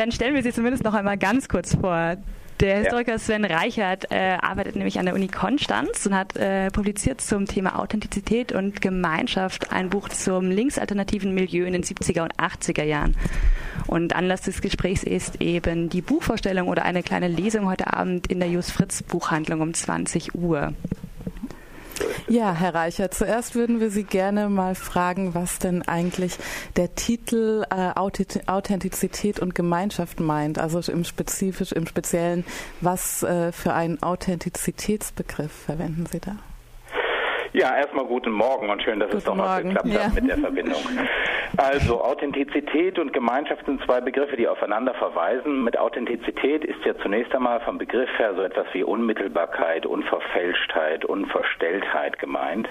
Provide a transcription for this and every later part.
dann stellen wir sie zumindest noch einmal ganz kurz vor. Der Historiker Sven Reichert äh, arbeitet nämlich an der Uni Konstanz und hat äh, publiziert zum Thema Authentizität und Gemeinschaft ein Buch zum linksalternativen Milieu in den 70er und 80er Jahren. Und Anlass des Gesprächs ist eben die Buchvorstellung oder eine kleine Lesung heute Abend in der Jus Fritz Buchhandlung um 20 Uhr. Ja, Herr Reicher, zuerst würden wir Sie gerne mal fragen, was denn eigentlich der Titel äh, Authentizität und Gemeinschaft meint. Also im spezifisch, im Speziellen, was äh, für einen Authentizitätsbegriff verwenden Sie da? Ja, erstmal guten Morgen und schön, dass guten es doch noch Morgen. geklappt ja. hat mit der Verbindung. Also Authentizität und Gemeinschaft sind zwei Begriffe, die aufeinander verweisen. Mit Authentizität ist ja zunächst einmal vom Begriff her so etwas wie Unmittelbarkeit, Unverfälschtheit, Unverstelltheit gemeint.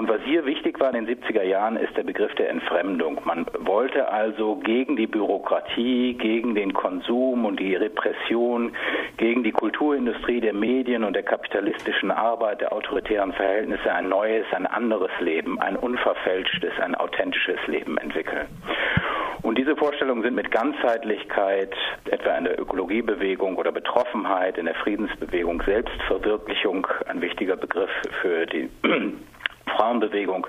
Und was hier wichtig war in den 70er Jahren, ist der Begriff der Entfremdung. Man wollte also gegen die Bürokratie, gegen den Konsum und die Repression, gegen die Kulturindustrie der Medien und der kapitalistischen Arbeit, der autoritären Verhältnisse ein neues, ein anderes Leben, ein unverfälschtes, ein authentisches Leben entwickeln. Und diese Vorstellungen sind mit Ganzheitlichkeit, etwa in der Ökologiebewegung oder Betroffenheit, in der Friedensbewegung, Selbstverwirklichung, ein wichtiger Begriff für die Frauenbewegung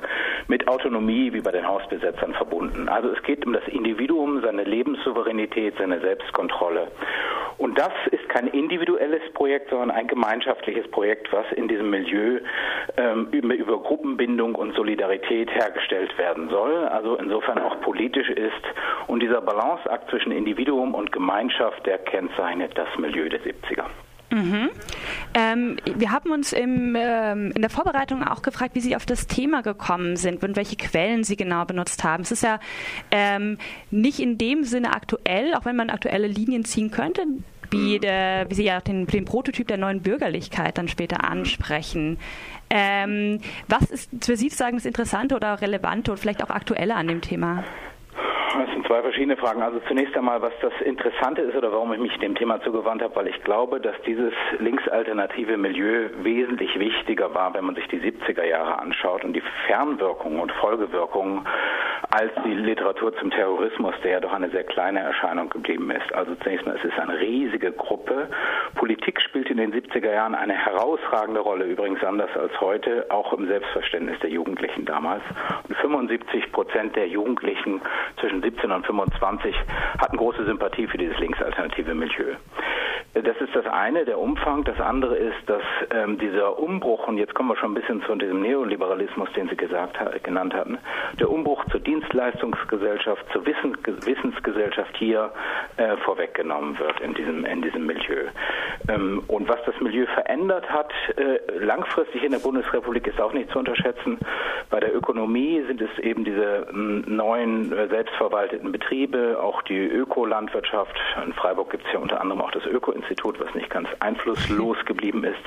mit Autonomie wie bei den Hausbesetzern verbunden. Also es geht um das Individuum, seine Lebenssouveränität, seine Selbstkontrolle. Und das ist kein individuelles Projekt, sondern ein gemeinschaftliches Projekt, was in diesem Milieu ähm, über, über Gruppenbindung und Solidarität hergestellt werden soll, also insofern auch politisch ist. Und dieser Balanceakt zwischen Individuum und Gemeinschaft, der kennzeichnet das Milieu der 70er. Mhm. Ähm, wir haben uns im, ähm, in der Vorbereitung auch gefragt, wie Sie auf das Thema gekommen sind und welche Quellen Sie genau benutzt haben. Es ist ja ähm, nicht in dem Sinne aktuell, auch wenn man aktuelle Linien ziehen könnte, wie, mhm. der, wie Sie ja den, den Prototyp der neuen Bürgerlichkeit dann später ansprechen. Ähm, was ist für Sie sozusagen das Interessante oder Relevante und vielleicht auch aktuelle an dem Thema? Zwei verschiedene Fragen. Also zunächst einmal, was das Interessante ist oder warum ich mich dem Thema zugewandt habe, weil ich glaube, dass dieses linksalternative Milieu wesentlich wichtiger war, wenn man sich die 70er Jahre anschaut und die Fernwirkungen und Folgewirkungen als die Literatur zum Terrorismus, der ja doch eine sehr kleine Erscheinung geblieben ist. Also zunächst mal, es ist eine riesige Gruppe. Politik spielt in den 70er Jahren eine herausragende Rolle, übrigens anders als heute, auch im Selbstverständnis der Jugendlichen damals. Und 75 Prozent der Jugendlichen zwischen 17 und 25 hatten große Sympathie für dieses linksalternative Milieu. Das ist das eine, der Umfang. Das andere ist, dass ähm, dieser Umbruch, und jetzt kommen wir schon ein bisschen zu diesem Neoliberalismus, den Sie gesagt, genannt hatten, der Umbruch zur Dienstleistungsgesellschaft, zur Wissen, Wissensgesellschaft hier äh, vorweggenommen wird in diesem, in diesem Milieu. Ähm, und was das Milieu verändert hat, äh, langfristig in der Bundesrepublik, ist auch nicht zu unterschätzen. Bei der Ökonomie sind es eben diese neuen äh, selbstverwalteten Betriebe, auch die Ökolandwirtschaft. In Freiburg gibt es ja unter anderem auch das Öko Institut, was nicht ganz einflusslos geblieben ist.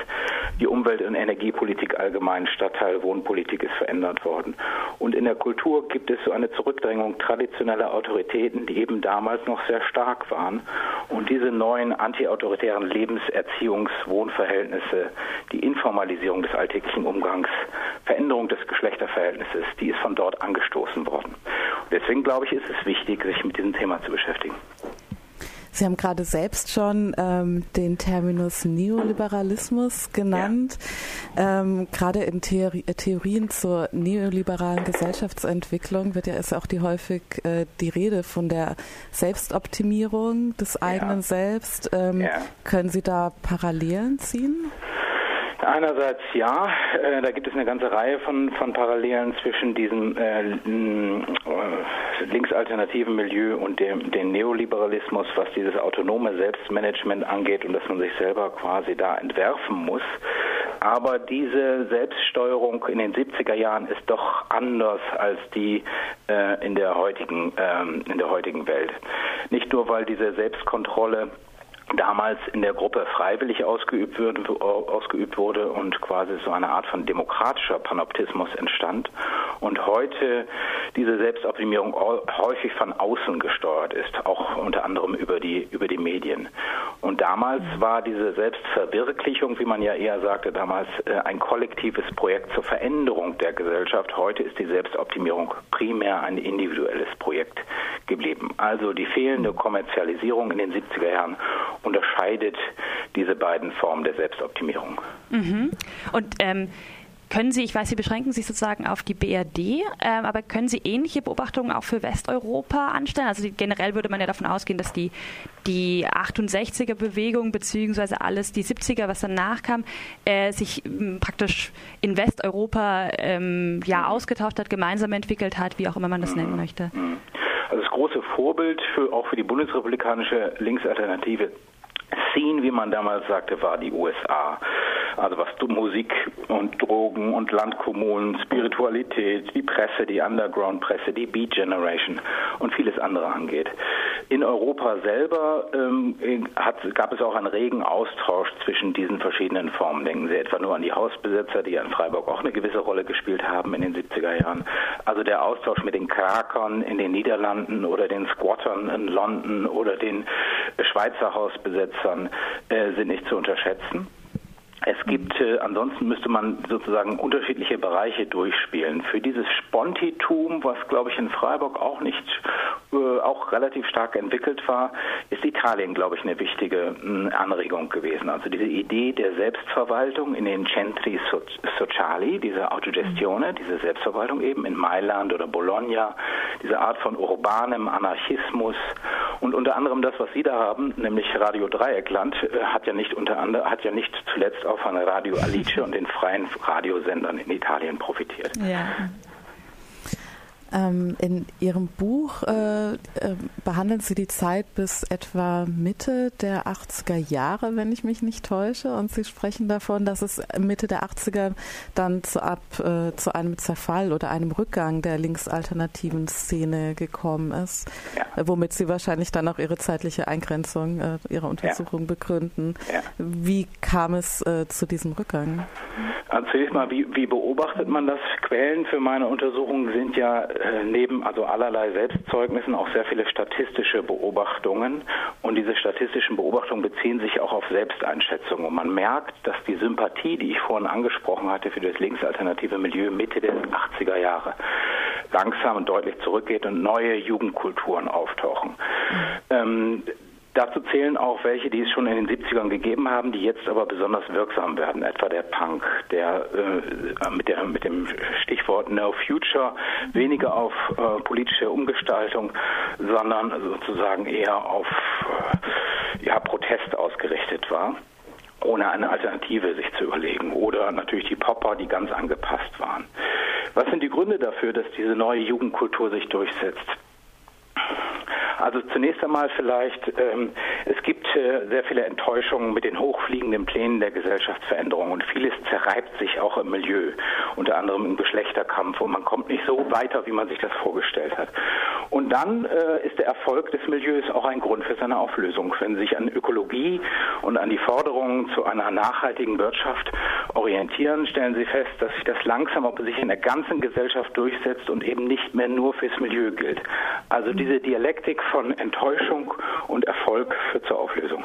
Die Umwelt- und Energiepolitik allgemein, Stadtteil, Wohnpolitik ist verändert worden. Und in der Kultur gibt es so eine Zurückdrängung traditioneller Autoritäten, die eben damals noch sehr stark waren. Und diese neuen antiautoritären Lebenserziehungs-, Wohnverhältnisse, die Informalisierung des alltäglichen Umgangs, Veränderung des Geschlechterverhältnisses, die ist von dort angestoßen worden. Und deswegen glaube ich, ist es wichtig, sich mit diesem Thema zu beschäftigen. Sie haben gerade selbst schon ähm, den Terminus Neoliberalismus genannt. Ja. Ähm, gerade in Theorie, Theorien zur neoliberalen Gesellschaftsentwicklung wird ja ist auch die häufig äh, die Rede von der Selbstoptimierung des eigenen ja. Selbst. Ähm, ja. Können Sie da Parallelen ziehen? Einerseits ja, äh, da gibt es eine ganze Reihe von, von Parallelen zwischen diesem äh, äh, linksalternativen Milieu und dem, dem Neoliberalismus, was dieses autonome Selbstmanagement angeht und dass man sich selber quasi da entwerfen muss. Aber diese Selbststeuerung in den 70er Jahren ist doch anders als die äh, in, der heutigen, ähm, in der heutigen Welt. Nicht nur, weil diese Selbstkontrolle damals in der Gruppe freiwillig ausgeübt, würde, ausgeübt wurde und quasi so eine Art von demokratischer Panoptismus entstand und heute diese Selbstoptimierung häufig von außen gesteuert ist, auch unter anderem über die über die Medien. Und damals war diese Selbstverwirklichung, wie man ja eher sagte damals, äh, ein kollektives Projekt zur Veränderung der Gesellschaft. Heute ist die Selbstoptimierung primär ein individuelles Projekt geblieben. Also die fehlende Kommerzialisierung in den 70er Jahren unterscheidet diese beiden Formen der Selbstoptimierung. Mhm. Und ähm, können Sie, ich weiß, Sie beschränken sich sozusagen auf die BRD, äh, aber können Sie ähnliche Beobachtungen auch für Westeuropa anstellen? Also die, generell würde man ja davon ausgehen, dass die, die 68er-Bewegung beziehungsweise alles, die 70er, was danach kam, äh, sich m, praktisch in Westeuropa ähm, ja ausgetauscht hat, gemeinsam entwickelt hat, wie auch immer man das nennen möchte. Also das große Vorbild für, auch für die bundesrepublikanische Linksalternative Scene, wie man damals sagte, war die USA. Also was Musik und Drogen und Landkommunen, Spiritualität, die Presse, die Underground-Presse, die Beat Generation und vieles andere angeht. In Europa selber ähm, hat, gab es auch einen regen Austausch zwischen diesen verschiedenen Formen. Denken Sie etwa nur an die Hausbesetzer, die in Freiburg auch eine gewisse Rolle gespielt haben in den 70er Jahren. Also der Austausch mit den Krakern in den Niederlanden oder den Squattern in London oder den Schweizer Hausbesetzern äh, sind nicht zu unterschätzen. Es gibt, äh, ansonsten müsste man sozusagen unterschiedliche Bereiche durchspielen. Für dieses Spontitum, was glaube ich in Freiburg auch nicht, äh, auch relativ stark entwickelt war, ist Italien, glaube ich, eine wichtige äh, Anregung gewesen. Also diese Idee der Selbstverwaltung in den Centri Sociali, diese Autogestione, mhm. diese Selbstverwaltung eben in Mailand oder Bologna, diese Art von urbanem Anarchismus und unter anderem das, was Sie da haben, nämlich Radio Dreieckland, äh, hat ja nicht unter anderem, hat ja nicht zuletzt auch von Radio Alice und den freien Radiosendern in Italien profitiert. Ja. Ähm, in Ihrem Buch äh, äh, behandeln Sie die Zeit bis etwa Mitte der 80er Jahre, wenn ich mich nicht täusche. Und Sie sprechen davon, dass es Mitte der 80er dann zu, ab, äh, zu einem Zerfall oder einem Rückgang der linksalternativen Szene gekommen ist, ja. womit Sie wahrscheinlich dann auch Ihre zeitliche Eingrenzung äh, Ihrer Untersuchung ja. begründen. Ja. Wie kam es äh, zu diesem Rückgang? Also zunächst mal, wie, wie beobachtet man das? Quellen für meine Untersuchungen sind ja äh, neben also allerlei Selbstzeugnissen auch sehr viele statistische Beobachtungen und diese statistischen Beobachtungen beziehen sich auch auf Selbsteinschätzungen und man merkt, dass die Sympathie, die ich vorhin angesprochen hatte für das linksalternative Milieu Mitte der 80er Jahre langsam und deutlich zurückgeht und neue Jugendkulturen auftauchen. Mhm. Ähm, Dazu zählen auch welche, die es schon in den 70ern gegeben haben, die jetzt aber besonders wirksam werden, etwa der Punk, der äh, mit, der, mit dem Stichwort No Future weniger auf äh, politische Umgestaltung, sondern sozusagen eher auf äh, ja, Protest ausgerichtet war ohne eine Alternative sich zu überlegen. Oder natürlich die Popper, die ganz angepasst waren. Was sind die Gründe dafür, dass diese neue Jugendkultur sich durchsetzt? Also zunächst einmal vielleicht, ähm, es gibt äh, sehr viele Enttäuschungen mit den hochfliegenden Plänen der Gesellschaftsveränderung und vieles zerreibt sich auch im Milieu, unter anderem im Geschlechterkampf und man kommt nicht so weiter, wie man sich das vorgestellt hat. Und dann äh, ist der Erfolg des Milieus auch ein Grund für seine Auflösung. Wenn sich an Ökologie und an die Forderungen zu einer nachhaltigen Wirtschaft orientieren, stellen Sie fest, dass sich das langsam aber sich in der ganzen Gesellschaft durchsetzt und eben nicht mehr nur fürs Milieu gilt. Also diese Dialektik von Enttäuschung und Erfolg führt zur Auflösung.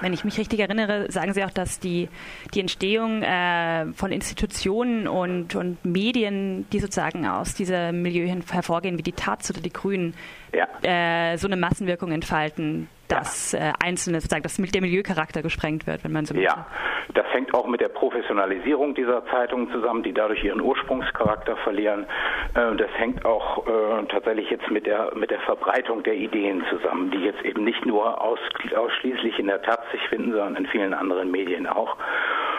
Wenn ich mich richtig erinnere, sagen Sie auch, dass die, die Entstehung äh, von Institutionen und, und Medien, die sozusagen aus diesem Milieu hervorgehen, wie die Taz oder die Grünen, ja. äh, so eine Massenwirkung entfalten, dass äh, einzelne, sozusagen, dass der Milieucharakter gesprengt wird, wenn man so Ja, das hängt auch mit der Professionalisierung dieser Zeitungen zusammen, die dadurch ihren Ursprungscharakter verlieren. Äh, das hängt auch äh, tatsächlich jetzt mit der, mit der Verbreitung der Ideen zusammen, die jetzt eben nicht nur aus, ausschließlich in der Taz sich finden, sondern in vielen anderen Medien auch.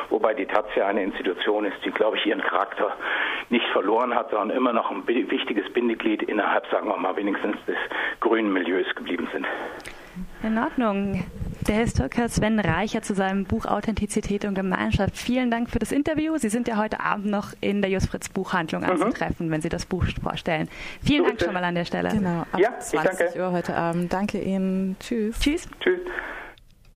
Wobei die Taz ja eine Institution ist, die, glaube ich, ihren Charakter nicht verloren hat, sondern immer noch ein wichtiges Bindeglied innerhalb, sagen wir mal, wenigstens des grünen Milieus geblieben sind. In Ordnung. Der Historiker Sven Reicher zu seinem Buch Authentizität und Gemeinschaft. Vielen Dank für das Interview. Sie sind ja heute Abend noch in der Jusfritz Buchhandlung mhm. anzutreffen, wenn Sie das Buch vorstellen. Vielen so Dank schon mal an der Stelle. Genau, ab ja, 20 Uhr heute Abend. Danke Ihnen. Tschüss. Tschüss. Tschüss.